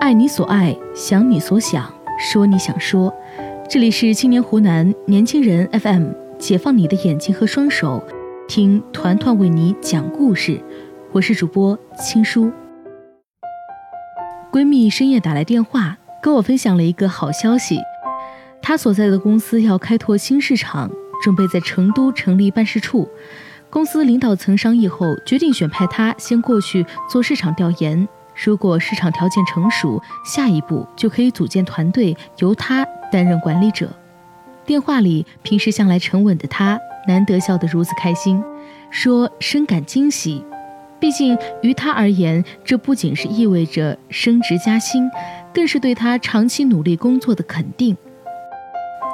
爱你所爱，想你所想，说你想说。这里是青年湖南年轻人 FM，解放你的眼睛和双手，听团团为你讲故事。我是主播青叔。闺蜜深夜打来电话，跟我分享了一个好消息，她所在的公司要开拓新市场，准备在成都成立办事处。公司领导层商议后，决定选派她先过去做市场调研。如果市场条件成熟，下一步就可以组建团队，由她担任管理者。电话里，平时向来沉稳的她，难得笑得如此开心，说深感惊喜。毕竟于她而言，这不仅是意味着升职加薪，更是对她长期努力工作的肯定。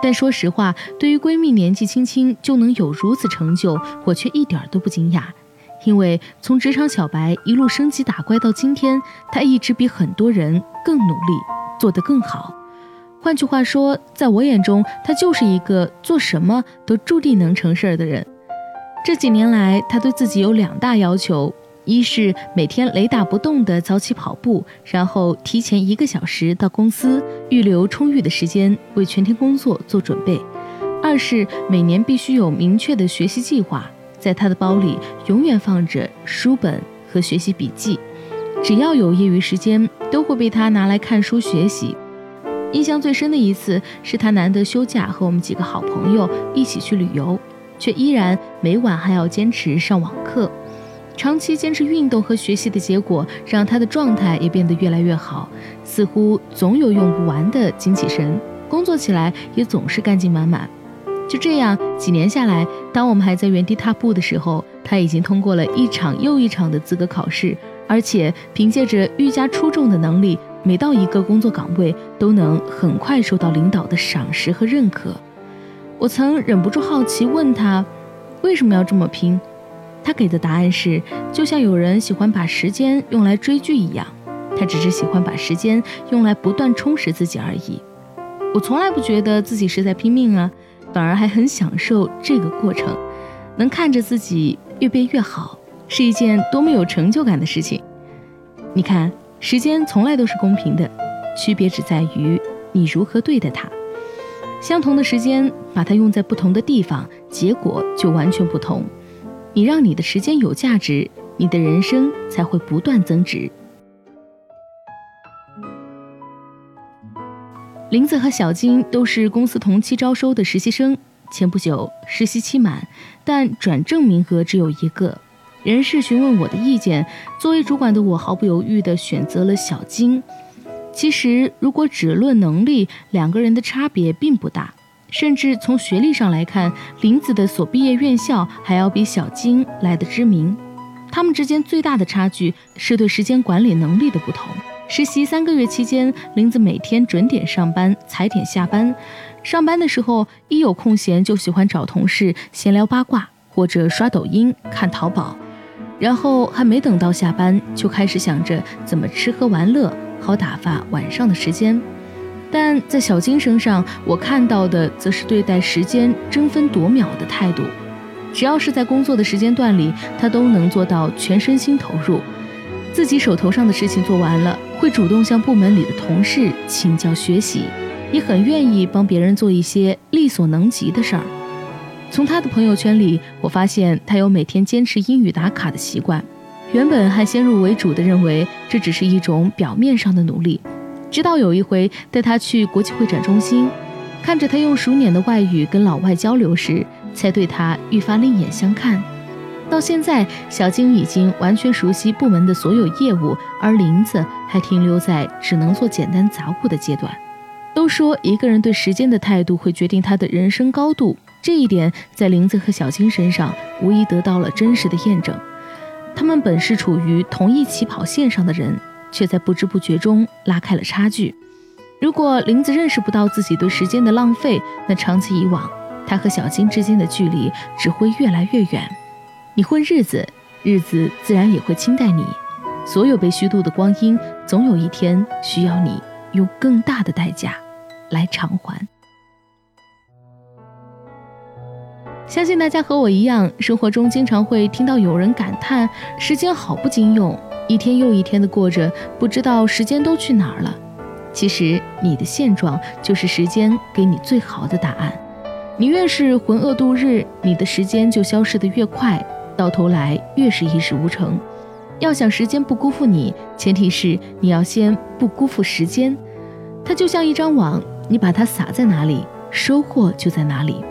但说实话，对于闺蜜年纪轻轻就能有如此成就，我却一点都不惊讶。因为从职场小白一路升级打怪到今天，他一直比很多人更努力，做得更好。换句话说，在我眼中，他就是一个做什么都注定能成事儿的人。这几年来，他对自己有两大要求。一是每天雷打不动地早起跑步，然后提前一个小时到公司，预留充裕的时间为全天工作做准备；二是每年必须有明确的学习计划，在他的包里永远放着书本和学习笔记，只要有业余时间，都会被他拿来看书学习。印象最深的一次是他难得休假，和我们几个好朋友一起去旅游，却依然每晚还要坚持上网课。长期坚持运动和学习的结果，让他的状态也变得越来越好，似乎总有用不完的精气神，工作起来也总是干劲满满。就这样，几年下来，当我们还在原地踏步的时候，他已经通过了一场又一场的资格考试，而且凭借着愈加出众的能力，每到一个工作岗位都能很快受到领导的赏识和认可。我曾忍不住好奇问他，为什么要这么拼？他给的答案是，就像有人喜欢把时间用来追剧一样，他只是喜欢把时间用来不断充实自己而已。我从来不觉得自己是在拼命啊，反而还很享受这个过程，能看着自己越变越好，是一件多么有成就感的事情。你看，时间从来都是公平的，区别只在于你如何对待它。相同的时间，把它用在不同的地方，结果就完全不同。你让你的时间有价值，你的人生才会不断增值。林子和小金都是公司同期招收的实习生，前不久实习期满，但转正名额只有一个。人事询问我的意见，作为主管的我毫不犹豫地选择了小金。其实，如果只论能力，两个人的差别并不大。甚至从学历上来看，林子的所毕业院校还要比小金来的知名。他们之间最大的差距是对时间管理能力的不同。实习三个月期间，林子每天准点上班，踩点下班。上班的时候，一有空闲就喜欢找同事闲聊八卦，或者刷抖音、看淘宝。然后还没等到下班，就开始想着怎么吃喝玩乐，好打发晚上的时间。但在小金身上，我看到的则是对待时间争分夺秒的态度。只要是在工作的时间段里，他都能做到全身心投入。自己手头上的事情做完了，会主动向部门里的同事请教学习，也很愿意帮别人做一些力所能及的事儿。从他的朋友圈里，我发现他有每天坚持英语打卡的习惯。原本还先入为主的认为这只是一种表面上的努力。直到有一回带他去国际会展中心，看着他用熟稔的外语跟老外交流时，才对他愈发另眼相看。到现在，小金已经完全熟悉部门的所有业务，而林子还停留在只能做简单杂物的阶段。都说一个人对时间的态度会决定他的人生高度，这一点在林子和小金身上无疑得到了真实的验证。他们本是处于同一起跑线上的人。却在不知不觉中拉开了差距。如果林子认识不到自己对时间的浪费，那长此以往，他和小金之间的距离只会越来越远。你混日子，日子自然也会轻待你。所有被虚度的光阴，总有一天需要你用更大的代价来偿还。相信大家和我一样，生活中经常会听到有人感叹时间好不经用。一天又一天的过着，不知道时间都去哪儿了。其实你的现状就是时间给你最好的答案。你越是浑噩度日，你的时间就消失得越快，到头来越是一事无成。要想时间不辜负你，前提是你要先不辜负时间。它就像一张网，你把它撒在哪里，收获就在哪里。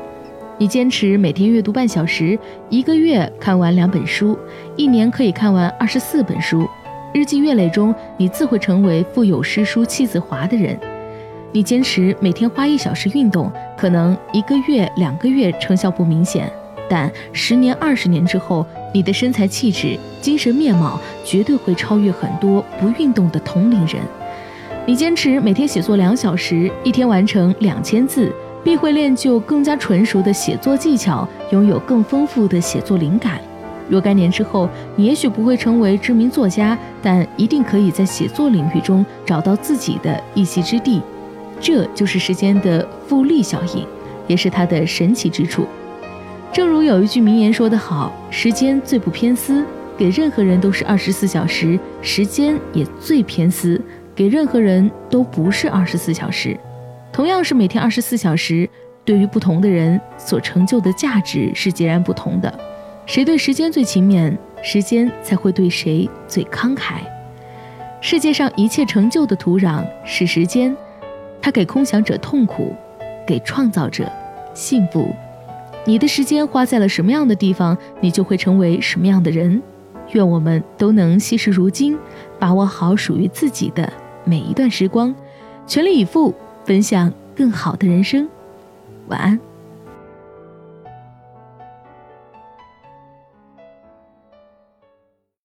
你坚持每天阅读半小时，一个月看完两本书，一年可以看完二十四本书。日积月累中，你自会成为腹有诗书气自华的人。你坚持每天花一小时运动，可能一个月、两个月成效不明显，但十年、二十年之后，你的身材气质、精神面貌绝对会超越很多不运动的同龄人。你坚持每天写作两小时，一天完成两千字，必会练就更加纯熟的写作技巧，拥有更丰富的写作灵感。若干年之后，你也许不会成为知名作家，但一定可以在写作领域中找到自己的一席之地。这就是时间的复利效应，也是它的神奇之处。正如有一句名言说得好：“时间最不偏私，给任何人都是二十四小时；时间也最偏私，给任何人都不是二十四小时。同样是每天二十四小时，对于不同的人所成就的价值是截然不同的。”谁对时间最勤勉，时间才会对谁最慷慨。世界上一切成就的土壤是时间，它给空想者痛苦，给创造者幸福。你的时间花在了什么样的地方，你就会成为什么样的人。愿我们都能惜时如金，把握好属于自己的每一段时光，全力以赴分享更好的人生。晚安。